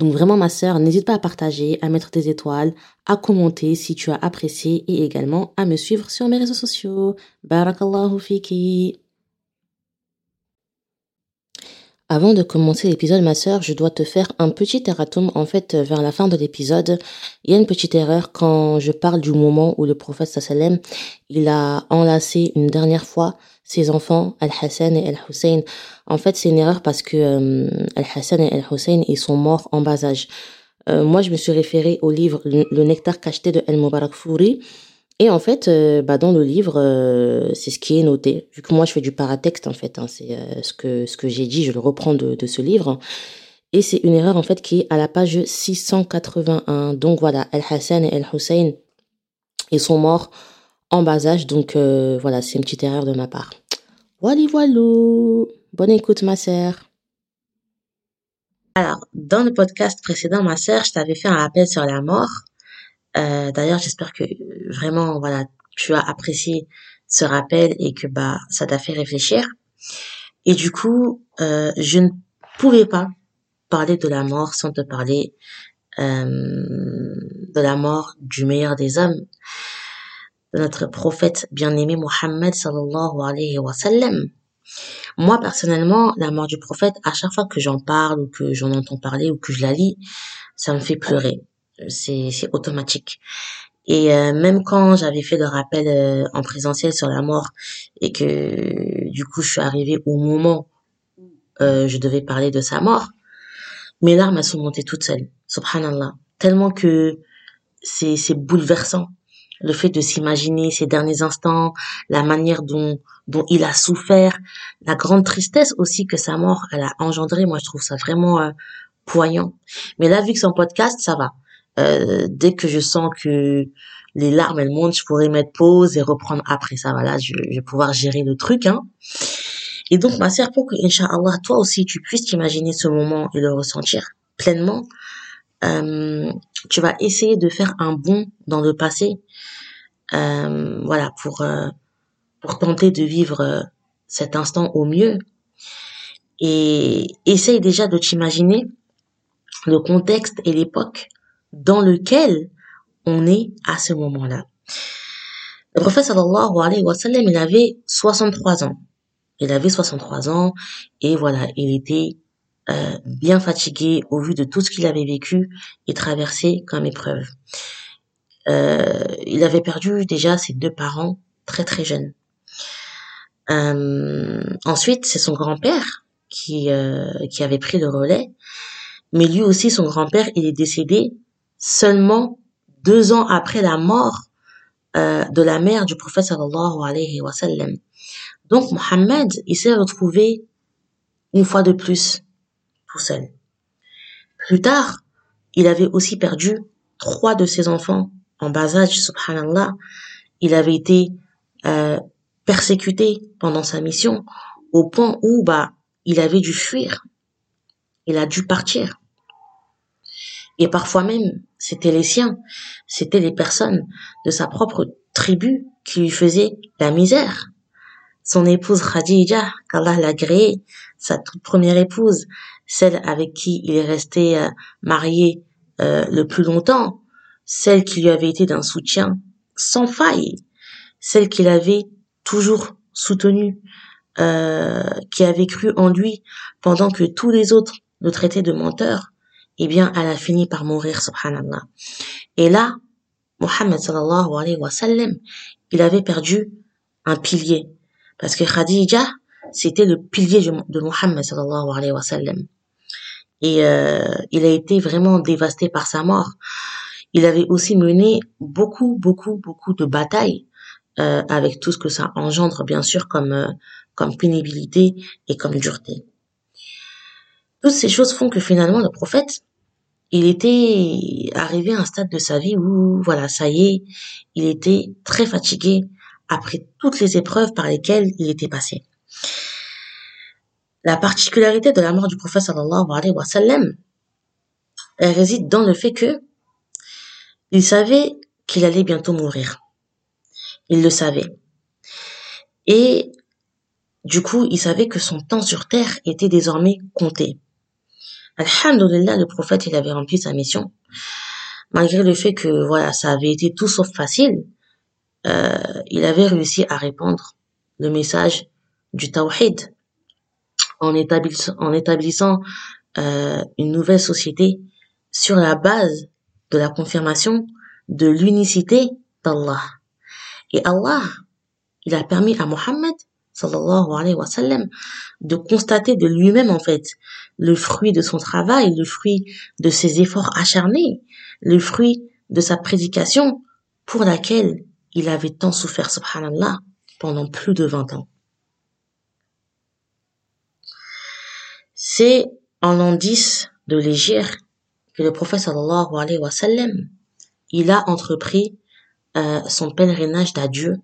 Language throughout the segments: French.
Donc vraiment ma sœur, n'hésite pas à partager, à mettre des étoiles, à commenter si tu as apprécié et également à me suivre sur mes réseaux sociaux. Barakallahu fiki. Avant de commencer l'épisode, ma sœur, je dois te faire un petit erratum. En fait, vers la fin de l'épisode, il y a une petite erreur quand je parle du moment où le prophète sallam, il a enlacé une dernière fois ses enfants, Al-Hassan et Al-Hussein. En fait, c'est une erreur parce que euh, Al-Hassan et Al-Hussein, ils sont morts en bas âge. Euh, moi, je me suis référé au livre Le, nectar cacheté de Al-Mubarak Fouri. Et en fait, euh, bah, dans le livre, c'est ce qui est noté. Vu que moi, je fais du paratexte, en fait, hein, c'est ce que, ce que j'ai dit, je le reprends de, de ce livre. Et c'est une erreur, en fait, qui est à la page 681. Donc voilà, Al-Hassan et Al-Hussein, ils sont morts en bas âge. Donc voilà, c'est une petite erreur de ma part. Voilà, voilà. Bonne écoute, ma sœur. Alors, dans le podcast précédent, ma sœur, je t'avais fait un rappel sur la mort. Euh, D'ailleurs, j'espère que vraiment, voilà, tu as apprécié ce rappel et que bah ça t'a fait réfléchir. Et du coup, euh, je ne pouvais pas parler de la mort sans te parler euh, de la mort du meilleur des hommes, de notre prophète bien-aimé Mohammed sallallahu alayhi wa sallam. Moi, personnellement, la mort du prophète, à chaque fois que j'en parle ou que j'en entends parler ou que je la lis, ça me fait pleurer. C'est, c'est automatique. Et euh, même quand j'avais fait le rappel euh, en présentiel sur la mort et que du coup je suis arrivée au moment où euh, je devais parler de sa mort, mes larmes sont montées toutes seules. Subhanallah. Tellement que c'est, c'est bouleversant le fait de s'imaginer ces derniers instants, la manière dont dont il a souffert, la grande tristesse aussi que sa mort elle a engendré. Moi, je trouve ça vraiment euh, poignant. Mais là, vu que c'est un podcast, ça va. Euh, dès que je sens que les larmes elles montent, je pourrais mettre pause et reprendre après. Ça va là, je, vais pouvoir gérer le truc. Hein. Et donc, ma sœur, pour que, Inch'Allah, toi aussi, tu puisses t'imaginer ce moment et le ressentir pleinement, euh, tu vas essayer de faire un bond dans le passé euh, voilà, pour, euh, pour tenter de vivre euh, cet instant au mieux. Et essaye déjà de t'imaginer le contexte et l'époque dans lequel on est à ce moment-là. Le prophète sallallahu alayhi wa sallam, il avait 63 ans. Il avait 63 ans et voilà, il était euh, bien fatigué au vu de tout ce qu'il avait vécu et traversé comme épreuve. Euh, il avait perdu déjà ses deux parents très très jeunes. Euh, ensuite, c'est son grand-père qui euh, qui avait pris le relais, mais lui aussi, son grand-père, il est décédé seulement deux ans après la mort de la mère du prophète sallallahu alayhi wa sallam. Donc, Mohammed, il s'est retrouvé une fois de plus Plus tard, il avait aussi perdu trois de ses enfants en bas âge, subhanallah, il avait été euh, persécuté pendant sa mission au point où bah il avait dû fuir. Il a dû partir. Et parfois même, c'était les siens, c'était les personnes de sa propre tribu qui lui faisaient la misère. Son épouse Khadija, qu'Allah l'a créée, sa toute première épouse, celle avec qui il est resté euh, marié euh, le plus longtemps, celle qui lui avait été d'un soutien sans faille, celle qu'il avait toujours soutenue, euh, qui avait cru en lui pendant que tous les autres le traitaient de menteur, eh bien, elle a fini par mourir, subhanallah. Et là, Mohammed sallallahu alayhi wa sallam, il avait perdu un pilier. Parce que Khadija, c'était le pilier de Mohammed sallallahu alayhi wa sallam. Et euh, il a été vraiment dévasté par sa mort. Il avait aussi mené beaucoup, beaucoup, beaucoup de batailles euh, avec tout ce que ça engendre, bien sûr, comme, euh, comme pénibilité et comme dureté. Toutes ces choses font que finalement le prophète, il était arrivé à un stade de sa vie où, voilà, ça y est, il était très fatigué après toutes les épreuves par lesquelles il était passé. La particularité de la mort du prophète sallallahu alayhi wa sallam, elle réside dans le fait que il savait qu'il allait bientôt mourir. Il le savait. Et du coup, il savait que son temps sur terre était désormais compté. Alhamdulillah, le prophète, il avait rempli sa mission. Malgré le fait que, voilà, ça avait été tout sauf facile, euh, il avait réussi à répandre le message du tawhid en établissant, euh, une nouvelle société sur la base de la confirmation de l'unicité d'Allah. Et Allah, il a permis à Mohammed sallallahu alayhi wa de constater de lui-même en fait le fruit de son travail, le fruit de ses efforts acharnés, le fruit de sa prédication pour laquelle il avait tant souffert, subhanallah, pendant plus de 20 ans. C'est en 10 de l'Égypte que le prophète sallallahu alayhi wa sallam, il a entrepris euh, son pèlerinage d'adieu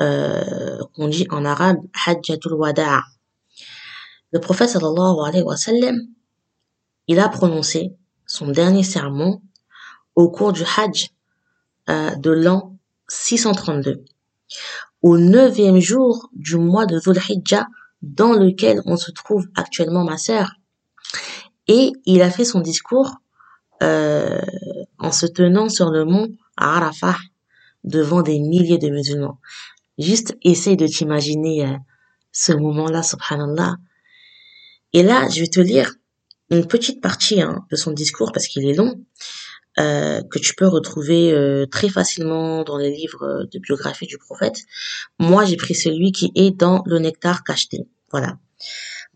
euh, qu'on dit en arabe Hajjatul Wada'. Le prophète sallallahu alayhi wa sallam, il a prononcé son dernier sermon au cours du Hajj euh, de l'an 632, au neuvième jour du mois de Dhul dans lequel on se trouve actuellement ma sœur. Et il a fait son discours euh, en se tenant sur le mont Arafah devant des milliers de musulmans. Juste essaye de t'imaginer euh, ce moment-là, subhanallah. Et là, je vais te lire une petite partie hein, de son discours parce qu'il est long, euh, que tu peux retrouver euh, très facilement dans les livres de biographie du prophète. Moi, j'ai pris celui qui est dans le nectar cacheté. Voilà.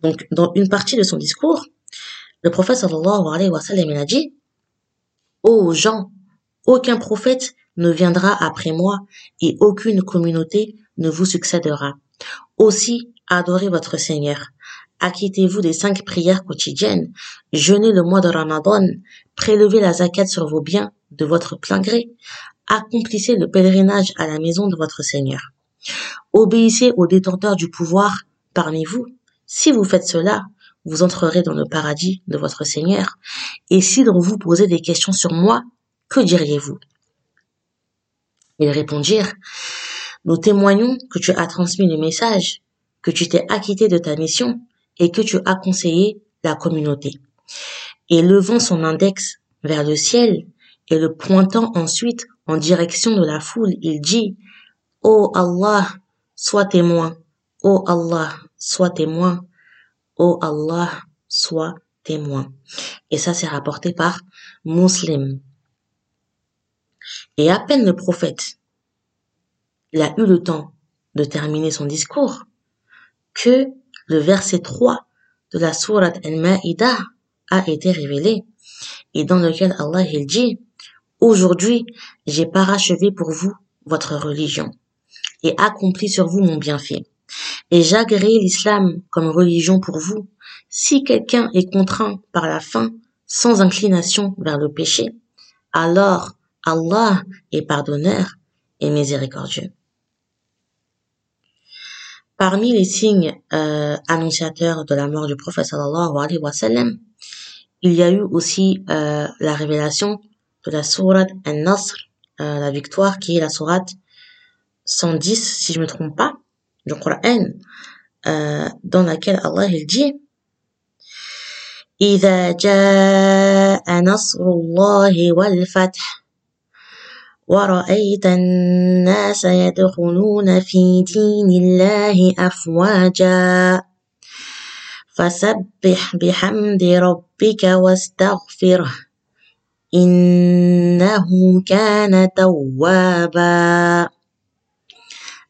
Donc, dans une partie de son discours, le prophète sallallahu alayhi wa sallam, il a dit, Ô gens, aucun prophète ne viendra après moi et aucune communauté ne vous succédera. Aussi, adorez votre Seigneur. Acquittez-vous des cinq prières quotidiennes, jeûnez le mois de Ramadan, prélevez la zakat sur vos biens de votre plein gré, accomplissez le pèlerinage à la maison de votre Seigneur. Obéissez aux détenteurs du pouvoir parmi vous. Si vous faites cela, vous entrerez dans le paradis de votre Seigneur. Et si l'on vous posait des questions sur moi, que diriez-vous? Ils répondirent, nous témoignons que tu as transmis le message, que tu t'es acquitté de ta mission et que tu as conseillé la communauté. Et levant son index vers le ciel et le pointant ensuite en direction de la foule, il dit, Ô Allah, sois témoin, ô Allah, sois témoin, ô Allah, sois témoin. Et ça, c'est rapporté par Muslim. Et à peine le prophète, il a eu le temps de terminer son discours, que le verset 3 de la sourate Al-Ma'idah a été révélé, et dans lequel Allah il dit, Aujourd'hui, j'ai parachevé pour vous votre religion, et accompli sur vous mon bienfait. Et j'agrée l'islam comme religion pour vous, si quelqu'un est contraint par la faim, sans inclination vers le péché, alors Allah est pardonneur et miséricordieux. Parmi les signes euh, annonciateurs de la mort du prophète sallallahu alayhi wa sallam, il y a eu aussi euh, la révélation de la sourate An-Nasr, euh, la victoire qui est la sourate 110 si je me trompe pas du Coran, euh, dans laquelle Allah il dit إذا جاء نصر الله والفتح ورأيت الناس يدخلون في دين الله أفواجا فسبح بحمد ربك واستغفره إنه كان توابا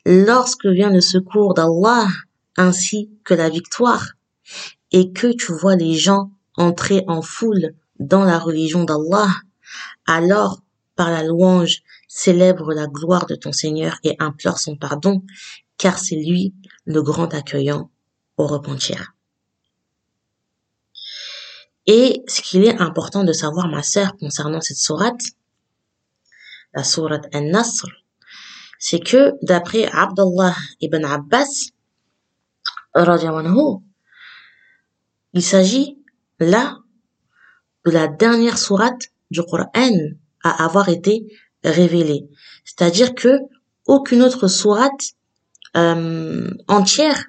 Lorsque vient le secours d'Allah ainsi que la victoire et que tu vois les gens entrer en foule dans la religion d'Allah, alors par la louange, célèbre la gloire de ton Seigneur et implore son pardon, car c'est lui le grand accueillant au repentir. Et ce qu'il est important de savoir, ma sœur, concernant cette sourate, la sourate An-Nasr, c'est que d'après Abdullah ibn Abbas, il s'agit là de la dernière sourate du Coran à avoir été révélée. C'est-à-dire que aucune autre sourate euh, entière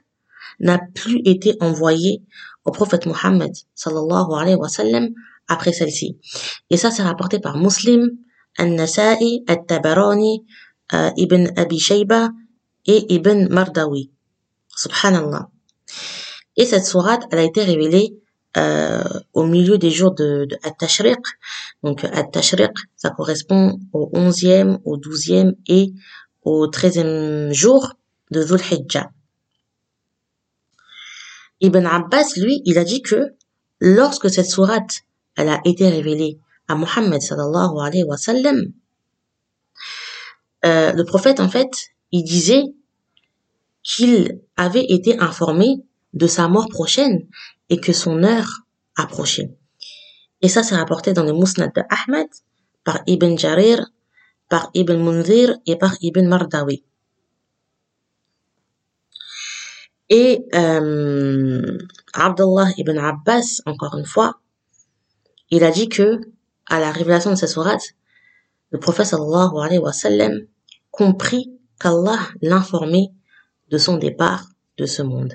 n'a plus été envoyée au prophète Mohammed sallallahu alayhi wa sallam après celle-ci. Et ça c'est rapporté par Muslim, An-Nasa'i, At-Tabarani, euh, Ibn Abi Shayba et Ibn Mardawi. Subhanallah. Et cette sourate, elle a été révélée euh, au milieu des jours de, de At-Tashriq. Donc At-Tashriq, ça correspond au 11e, au 12e et au 13e jour de Dhul Hijjah. Ibn Abbas, lui, il a dit que lorsque cette sourate, elle a été révélée à Muhammad sallallahu euh, le prophète, en fait, il disait qu'il avait été informé de sa mort prochaine et que son heure approchait. Et ça, c'est rapporté dans le Musnad de Ahmed par Ibn Jarir, par Ibn Munzir et par Ibn Mardawi. Et euh, Abdullah ibn Abbas, encore une fois, il a dit que à la révélation de cette sourate, le prophète sallallahu alayhi wa sallam comprit qu'Allah l'informait de son départ de ce monde.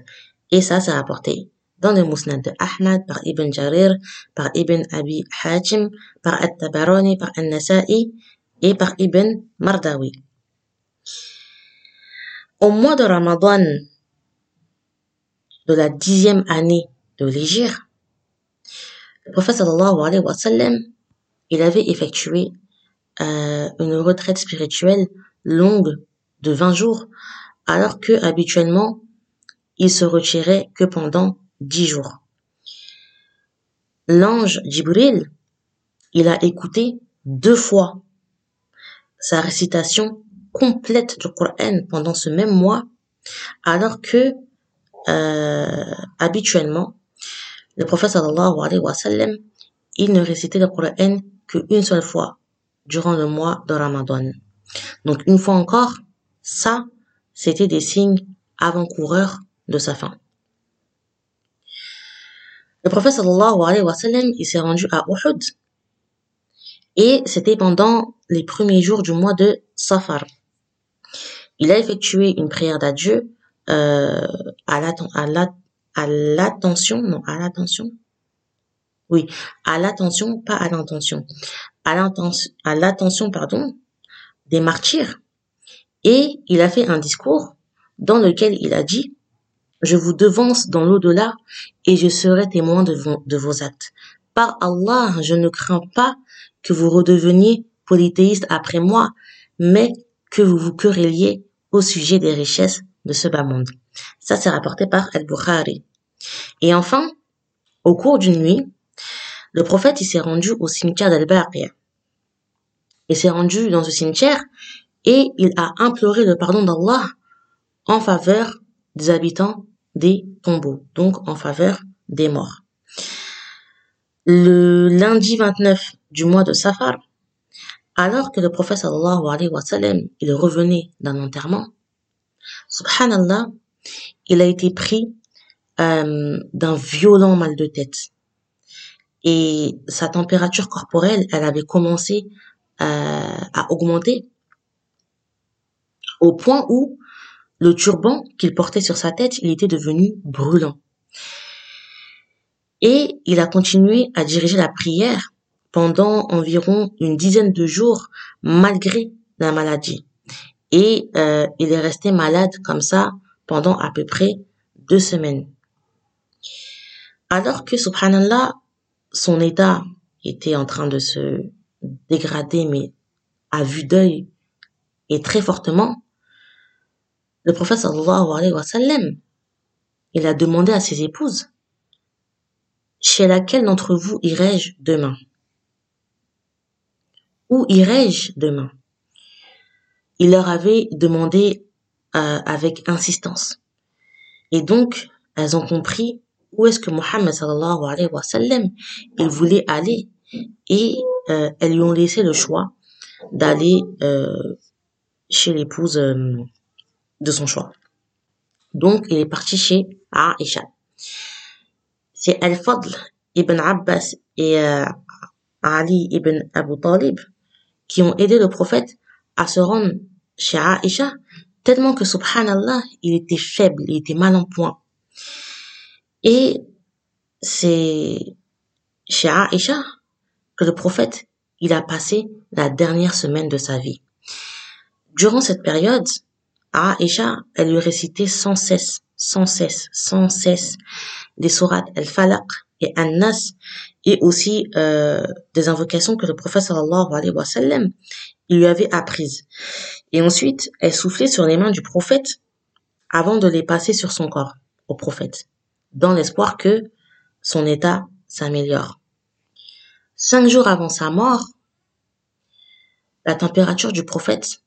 Et ça, c'est rapporté dans le Musnad de Ahmad par Ibn Jarir, par Ibn Abi Hajim, par At-Tabarani, par An-Nasa'i et par Ibn Mardawi. Au mois de Ramadan de la dixième année de l'Égypte, le prophète sallallahu alayhi wa sallam, il avait effectué euh, une retraite spirituelle longue de 20 jours, alors que habituellement, il se retirait que pendant 10 jours. L'ange Jibril, il a écouté deux fois sa récitation complète du Coran pendant ce même mois, alors que euh, habituellement, le prophète sallallahu alayhi wa sallam, il ne récitait le Coran qu'une seule fois durant le mois de Ramadan. Donc une fois encore, ça, c'était des signes avant-coureurs de sa fin. Le prophète sallallahu alayhi wa sallam, il s'est rendu à Uhud. Et c'était pendant les premiers jours du mois de Safar. Il a effectué une prière d'adieu euh, à l'attention, non, à l'attention? Oui, à l'attention, pas à l'intention. À l'attention, pardon, des martyrs. Et il a fait un discours dans lequel il a dit, je vous devance dans l'au-delà et je serai témoin de vos, actes. Par Allah, je ne crains pas que vous redeveniez polythéiste après moi, mais que vous vous querelliez au sujet des richesses de ce bas monde. Ça, c'est rapporté par Al-Bukhari. Et enfin, au cours d'une nuit, le prophète il s'est rendu au cimetière d'Al-Baqiyah. Il s'est rendu dans ce cimetière et il a imploré le pardon d'Allah en faveur des habitants des tombeaux, donc en faveur des morts. Le lundi 29 du mois de Safar, alors que le prophète sallallahu alayhi wa sallam, il revenait d'un enterrement, subhanallah, il a été pris euh, d'un violent mal de tête. Et sa température corporelle, elle avait commencé euh, à augmenter au point où le turban qu'il portait sur sa tête, il était devenu brûlant. Et il a continué à diriger la prière pendant environ une dizaine de jours malgré la maladie. Et euh, il est resté malade comme ça pendant à peu près deux semaines. Alors que, subhanallah, son état était en train de se dégrader, mais à vue d'œil et très fortement, le prophète sallallahu alayhi wa sallam, il a demandé à ses épouses, chez laquelle d'entre vous irai-je demain? Où irai-je demain? Il leur avait demandé euh, avec insistance. Et donc, elles ont compris où est-ce que Mohammed sallallahu alayhi wa sallam, il voulait aller et euh, elles lui ont laissé le choix d'aller euh, chez l'épouse euh, de son choix. Donc, il est parti chez Aisha. C'est Al-Fadl ibn Abbas et euh, Ali ibn Abu Talib qui ont aidé le prophète à se rendre chez Aisha tellement que subhanallah, il était faible, il était mal en point. Et c'est chez Aisha que le prophète, il a passé la dernière semaine de sa vie. Durant cette période, Aisha, elle lui récitait sans cesse, sans cesse, sans cesse les sourates Al-Falaq et An-Nas et aussi euh, des invocations que le prophète sallallahu alayhi wa sallam lui avait apprises. Et ensuite, elle soufflait sur les mains du prophète avant de les passer sur son corps au prophète, dans l'espoir que son état s'améliore. Cinq jours avant sa mort, la température du prophète,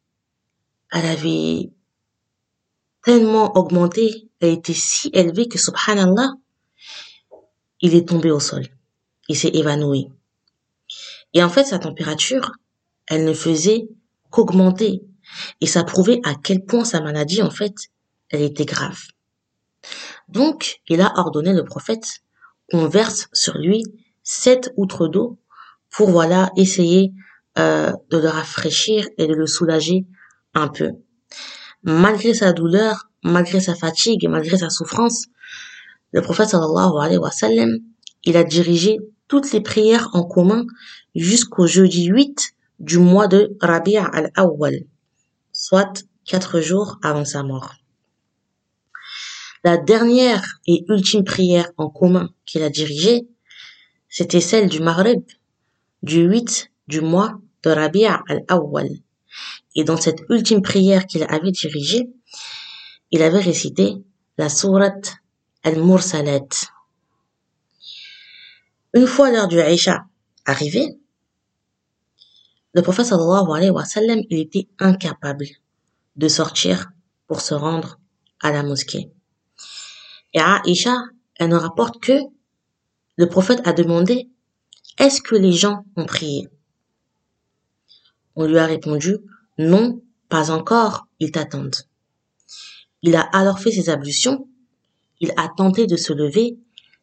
elle avait tellement augmenté, elle était si élevée que subhanallah, il est tombé au sol. Il s'est évanoui. Et en fait, sa température, elle ne faisait qu'augmenter. Et ça prouvait à quel point sa maladie, en fait, elle était grave. Donc, il a ordonné le prophète qu'on verse sur lui sept outres d'eau pour, voilà, essayer euh, de le rafraîchir et de le soulager un peu. Malgré sa douleur, malgré sa fatigue, malgré sa souffrance, le prophète sallallahu alayhi wa sallam, il a dirigé toutes les prières en commun jusqu'au jeudi 8 du mois de Rabi' al-Awwal, soit quatre jours avant sa mort. La dernière et ultime prière en commun qu'il a dirigée, c'était celle du Maghrib, du 8 du mois de Rabi' al-Awwal. Et dans cette ultime prière qu'il avait dirigée, il avait récité la sourate al-Mursalat. Une fois l'heure du Aïcha arrivée, le prophète sallallahu alayhi wa sallam, il était incapable de sortir pour se rendre à la mosquée. Et Aïcha, elle ne rapporte que le prophète a demandé est-ce que les gens ont prié? On lui a répondu non, pas encore, ils t'attendent. Il a alors fait ses ablutions, il a tenté de se lever,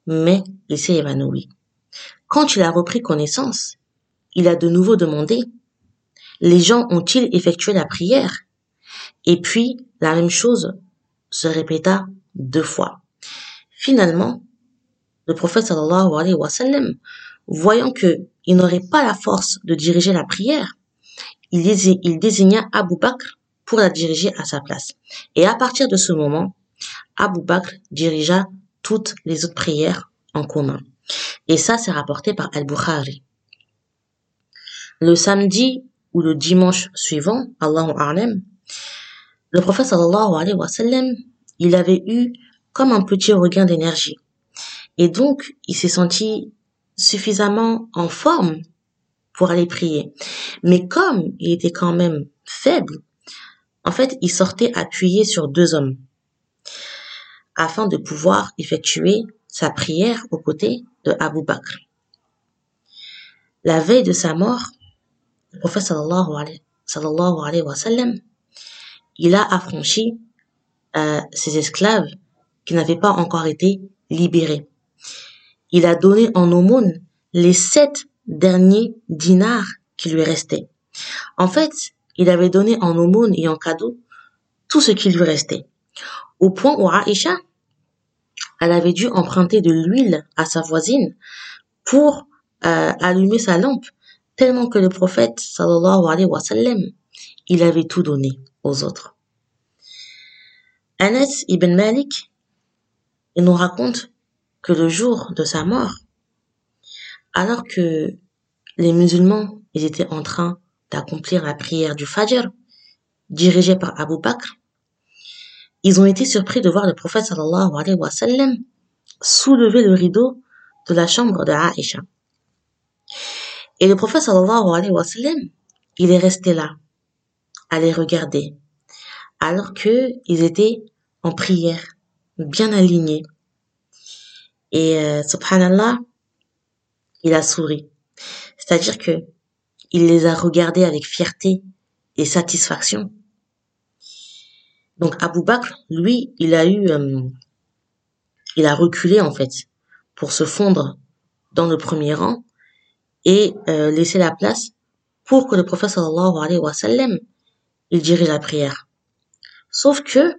mais il s'est évanoui. Quand il a repris connaissance, il a de nouveau demandé les gens ont-ils effectué la prière? Et puis, la même chose se répéta deux fois. Finalement, le prophète sallallahu alayhi wa sallam, voyant que il n'aurait pas la force de diriger la prière, il, désigna Abu Bakr pour la diriger à sa place. Et à partir de ce moment, Abu Bakr dirigea toutes les autres prières en commun. Et ça, c'est rapporté par Al-Bukhari. Le samedi ou le dimanche suivant, Allahu A'lam, le prophète sallallahu alayhi wa sallam, il avait eu comme un petit regain d'énergie. Et donc, il s'est senti suffisamment en forme pour aller prier. Mais comme il était quand même faible, en fait, il sortait appuyé sur deux hommes afin de pouvoir effectuer sa prière aux côtés de Abu Bakr. La veille de sa mort, le prophète sallallahu alayhi, wa sallam, il a affranchi euh, ses esclaves qui n'avaient pas encore été libérés. Il a donné en aumône les sept derniers dinars qui lui restaient. En fait, il avait donné en aumône et en cadeau tout ce qui lui restait. Au point où Aïcha, elle avait dû emprunter de l'huile à sa voisine pour euh, allumer sa lampe tellement que le prophète sallallahu alayhi wa sallam, il avait tout donné aux autres. Anas ibn Malik, il nous raconte que le jour de sa mort, alors que les musulmans, ils étaient en train d'accomplir la prière du Fajr, dirigée par Abu Bakr, ils ont été surpris de voir le prophète sallallahu alayhi wa sallam soulever le rideau de la chambre de Aïcha. Et le prophète sallallahu alayhi wa sallam, il est resté là, à les regarder, alors qu'ils étaient en prière, bien alignés. Et euh, subhanallah, il a souri. C'est-à-dire que il les a regardés avec fierté et satisfaction. Donc Abu Bakr, lui, il a eu, euh, il a reculé en fait pour se fondre dans le premier rang et euh, laisser la place pour que le prophète sallallahu alayhi wa sallam, il dirige la prière. Sauf que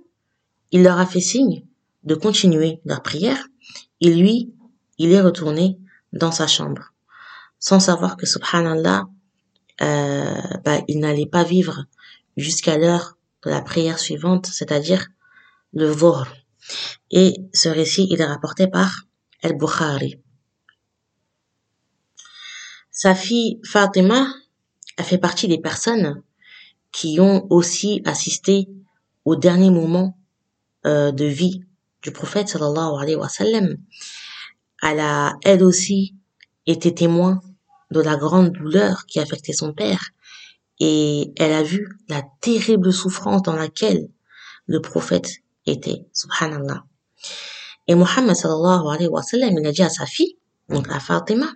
il leur a fait signe de continuer leur prière et lui, il est retourné dans sa chambre sans savoir que subhanallah euh, bah, il n'allait pas vivre jusqu'à l'heure de la prière suivante, c'est-à-dire le Dhuhr. Et ce récit, il est rapporté par Al-Bukhari. Sa fille Fatima a fait partie des personnes qui ont aussi assisté au dernier moment euh, de vie du prophète sallallahu alayhi wa sallam. Elle a, elle aussi, été témoin de la grande douleur qui affectait son père et elle a vu la terrible souffrance dans laquelle le prophète était, subhanallah. Et Muhammad sallallahu alayhi wa sallam, il a dit à sa fille, donc à Fatima,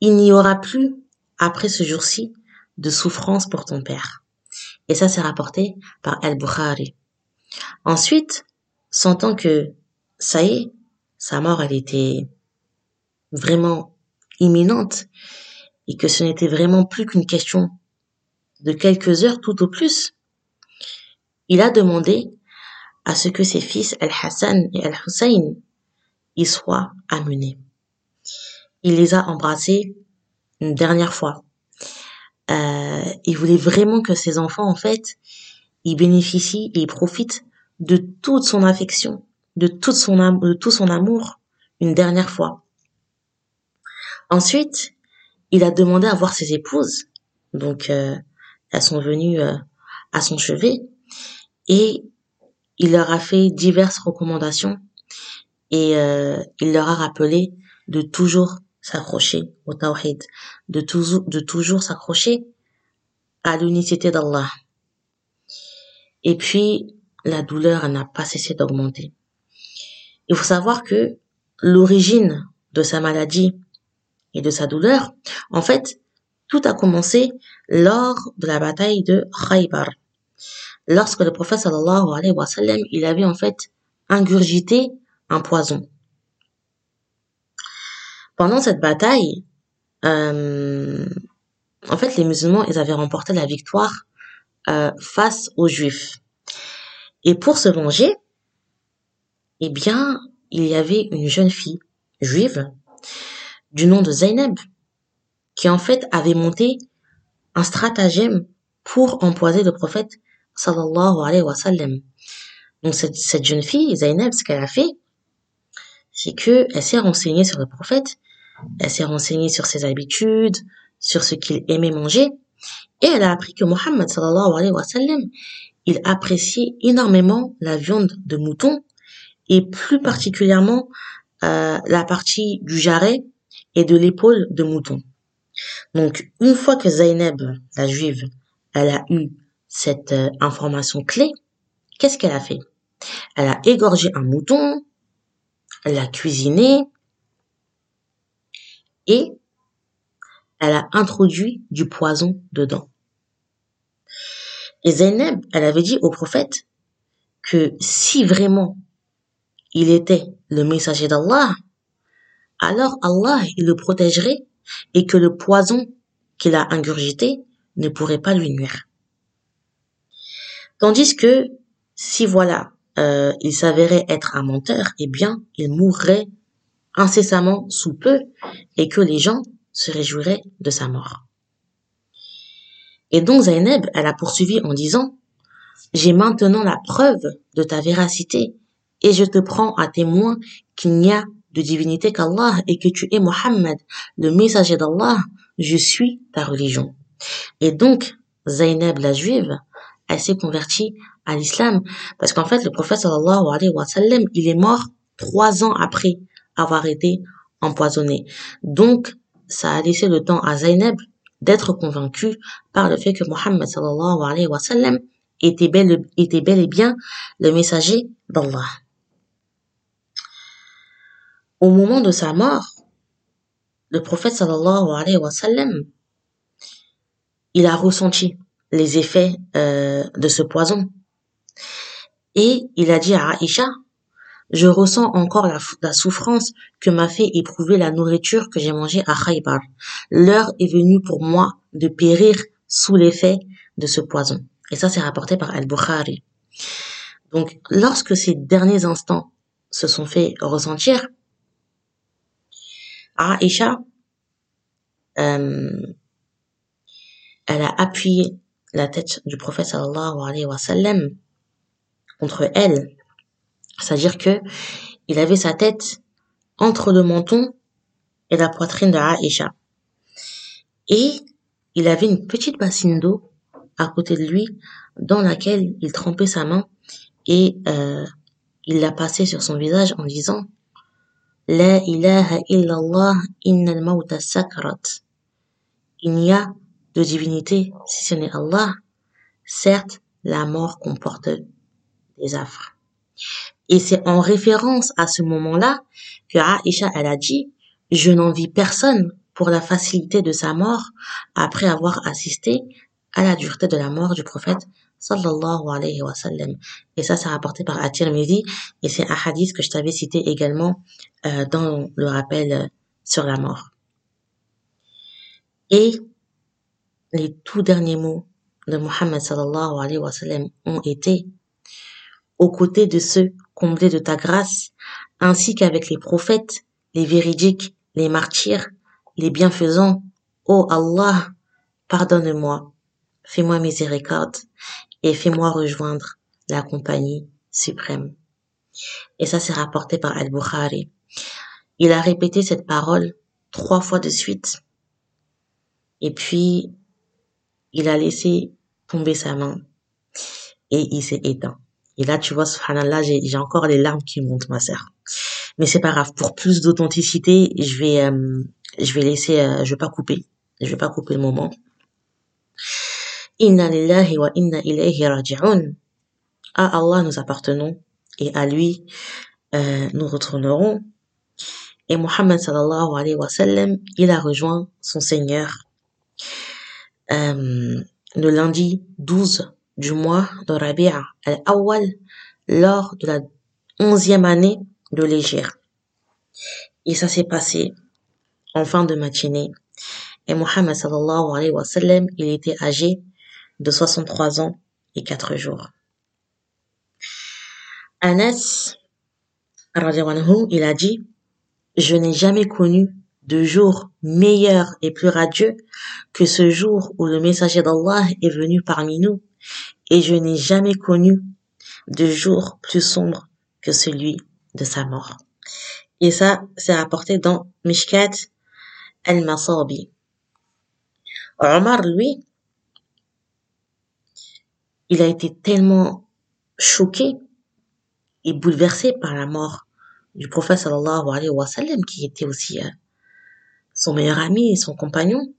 il n'y aura plus, après ce jour-ci, de souffrance pour ton père. Et ça, c'est rapporté par Al-Bukhari. Ensuite, sentant que, ça y est, sa mort, elle était vraiment imminente et que ce n'était vraiment plus qu'une question de quelques heures tout au plus, il a demandé à ce que ses fils Al-Hassan et Al-Hussein y soient amenés. Il les a embrassés une dernière fois. Euh, il voulait vraiment que ses enfants, en fait, y bénéficient et y profitent de toute son affection, de, toute son, tout son amour une dernière fois. Ensuite, il a demandé à voir ses épouses. Donc, euh, elles sont venues euh, à son chevet et il leur a fait diverses recommandations et euh, il leur a rappelé de toujours s'accrocher au tawhid, de toujours, de toujours s'accrocher à l'unicité d'Allah. Et puis, la douleur n'a pas cessé d'augmenter. Il faut savoir que l'origine de sa maladie et de sa douleur, en fait, tout a commencé lors de la bataille de Khaybar. Lorsque le prophète sallallahu alayhi wa sallam, il avait en fait ingurgité un poison. Pendant cette bataille, euh, en fait, les musulmans, ils avaient remporté la victoire euh, face aux juifs. Et pour se venger, eh bien, il y avait une jeune fille juive du nom de Zainab, qui en fait avait monté un stratagème pour empoiser le prophète sallallahu alayhi wa sallam. Donc cette, cette jeune fille, Zainab, ce qu'elle a fait, c'est que elle s'est renseignée sur le prophète, elle s'est renseignée sur ses habitudes, sur ce qu'il aimait manger, et elle a appris que Mohammed sallallahu alayhi wa sallam, il appréciait énormément la viande de mouton, et plus particulièrement euh, la partie du jarret et de l'épaule de mouton. Donc, une fois que Zainab, la juive, elle a eu cette euh, information clé, qu'est-ce qu'elle a fait? Elle a égorgé un mouton, elle l'a cuisiné et elle a introduit du poison dedans. Et Zainab, elle avait dit au prophète que si vraiment il était le messager d'Allah, alors Allah le protégerait et que le poison qu'il a ingurgité ne pourrait pas lui nuire. Tandis que si voilà, euh, il s'avérait être un menteur, eh bien, il mourrait incessamment sous peu et que les gens se réjouiraient de sa mort. Et donc Zainab, elle a poursuivi en disant, j'ai maintenant la preuve de ta véracité et je te prends à témoin qu'il n'y a de divinité qu'Allah et que tu es Mohammed, le messager d'Allah, je suis ta religion. Et donc, Zainab la juive, elle s'est convertie à l'islam parce qu'en fait, le prophète sallallahu alayhi wa sallam, il est mort trois ans après avoir été empoisonné. Donc, ça a laissé le temps à Zainab d'être convaincue par le fait que Mohammed sallallahu alayhi wa sallam était bel, était bel et bien le messager d'Allah. Au moment de sa mort, le prophète sallallahu alayhi wa sallam, il a ressenti les effets euh, de ce poison. Et il a dit à Aïcha, je ressens encore la, souffrance que m'a fait éprouver la nourriture que j'ai mangée à Khaybar. L'heure est venue pour moi de périr sous l'effet de ce poison. Et ça, c'est rapporté par Al-Bukhari. Donc, lorsque ces derniers instants se sont fait ressentir, Aïcha, euh, elle a appuyé la tête du prophète sallallahu alayhi wa sallam contre elle. C'est-à-dire que il avait sa tête entre le menton et la poitrine de Aïcha. Et il avait une petite bassine d'eau à côté de lui dans laquelle il trempait sa main et euh, il l'a passée sur son visage en disant La ilaha illallah innal mawta sakrat. Il n'y a de divinité si ce n'est Allah. Certes, la mort comporte des affres. Et c'est en référence à ce moment-là que Aisha, elle a dit, je n'envie personne pour la facilité de sa mort après avoir assisté à la dureté de la mort du prophète sallallahu alayhi wa sallam. Et ça, c'est rapporté par At-Tirmidhi et c'est un hadith que je t'avais cité également euh, dans le rappel euh, sur la mort. Et les tout derniers mots de Muhammad sallallahu alayhi wa sallam ont été aux côtés de ceux comblés de ta grâce, ainsi qu'avec les prophètes, les véridiques, les martyrs, les bienfaisants. Ô Allah, pardonne-moi, fais-moi miséricorde et fais-moi rejoindre la compagnie suprême. Et ça, c'est rapporté par Al-Bukhari. Il a répété cette parole trois fois de suite. Et puis, il a laissé tomber sa main et il s'est éteint. Et là, tu vois, subhanallah, j'ai encore les larmes qui montent, ma sœur. Mais c'est pas grave. Pour plus d'authenticité, je vais, euh, je vais laisser, euh, je vais pas couper. Je vais pas couper le moment. Inna lillahi wa inna ilayhi raji'un. À Allah nous appartenons et à lui euh, nous retournerons. Et Muhammad sallallahu alayhi wa sallam, il a rejoint son Seigneur euh, le lundi 12 du mois de Rabi'a al-Awwal lors de la onzième année de l'Égypte. Et ça s'est passé en fin de matinée. Et Mohammed sallallahu alayhi wa sallam, il était âgé de 63 ans et 4 jours. Anas, il a dit, je n'ai jamais connu de jour meilleur et plus radieux que ce jour où le messager d'Allah est venu parmi nous et je n'ai jamais connu de jour plus sombre que celui de sa mort. Et ça, c'est rapporté dans Mishkat al-Masabi. Omar, lui, il a été tellement choqué et bouleversé par la mort du prophète sallallahu alayhi wa sallam, qui était aussi euh, son meilleur ami et son compagnon,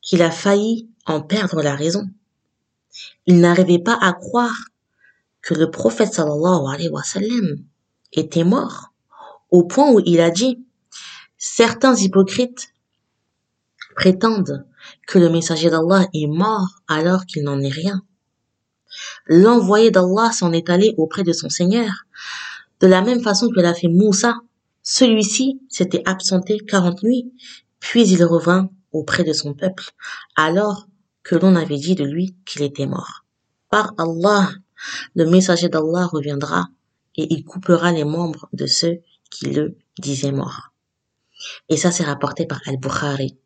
qu'il a failli en perdre la raison. Il n'arrivait pas à croire que le prophète sallallahu alayhi wa sallam était mort, au point où il a dit, certains hypocrites prétendent que le messager d'Allah est mort alors qu'il n'en est rien. L'envoyé d'Allah s'en est allé auprès de son Seigneur, de la même façon que l'a fait Moussa. Celui-ci s'était absenté quarante nuits, puis il revint auprès de son peuple, alors que l'on avait dit de lui qu'il était mort. Par Allah, le messager d'Allah reviendra et il coupera les membres de ceux qui le disaient mort. Et ça, c'est rapporté par Al-Bukhari.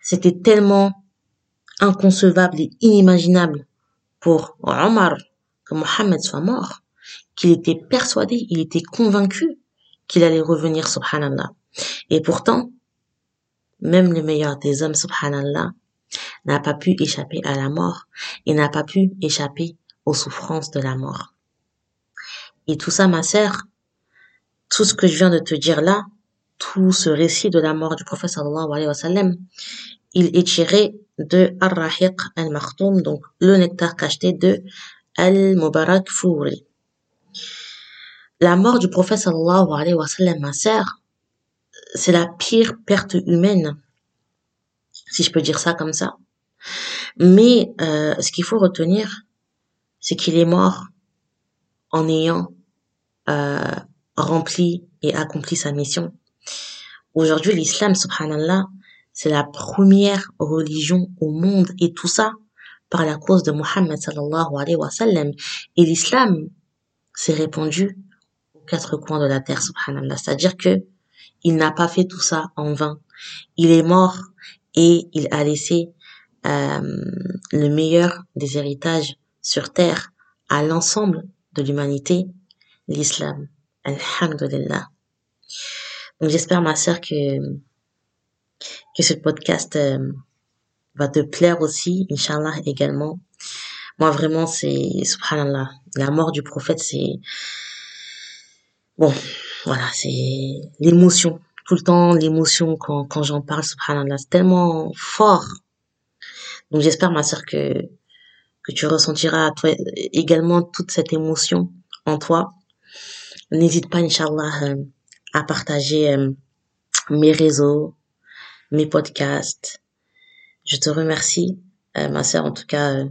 C'était tellement inconcevable et inimaginable pour Omar que Mohammed soit mort, qu'il était persuadé, il était convaincu qu'il allait revenir, subhanallah. Et pourtant, même le meilleur des hommes, subhanallah, n'a pas pu échapper à la mort et n'a pas pu échapper aux souffrances de la mort. Et tout ça, ma sœur, tout ce que je viens de te dire là, tout ce récit de la mort du prophète sallallahu alayhi wa sallam, il est tiré de Ar-Rahiq al-Makhtoum, donc le nectar cacheté de Al-Mubarak Fouri. la mort du prophète sallallahu alayhi wa sallam, ma sœur, c'est la pire perte humaine, si je peux dire ça comme ça. Mais euh, ce qu'il faut retenir, c'est qu'il est mort en ayant euh, rempli et accompli sa mission. Aujourd'hui, l'islam, subhanallah, c'est la première religion au monde et tout ça par la cause de Muhammad sallallahu alayhi wa sallam. Et l'islam s'est répandu aux quatre coins de la terre, subhanallah. C'est-à-dire que il n'a pas fait tout ça en vain. Il est mort et il a laissé euh, le meilleur des héritages sur terre à l'ensemble de l'humanité, l'islam. Alhamdulillah. Donc j'espère ma sœur que que ce podcast euh, va te plaire aussi, inshallah également. Moi vraiment c'est subhanallah, la mort du prophète c'est bon, voilà, c'est l'émotion tout le temps l'émotion quand quand j'en parle subhanallah, c'est tellement fort. Donc j'espère ma sœur que que tu ressentiras toi également toute cette émotion en toi. N'hésite pas inshallah euh, à partager euh, mes réseaux, mes podcasts. Je te remercie, euh, ma sœur, en tout cas, euh,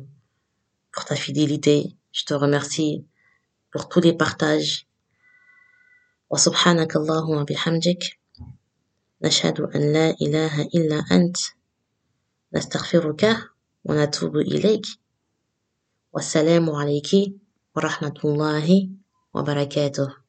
pour ta fidélité. Je te remercie pour tous les partages. وسبحانك اللهم بحمدك نشهد أن لا إله إلا أنت نستغفرك ونتوب إليك والسلام عليك ورحمة الله وبركاته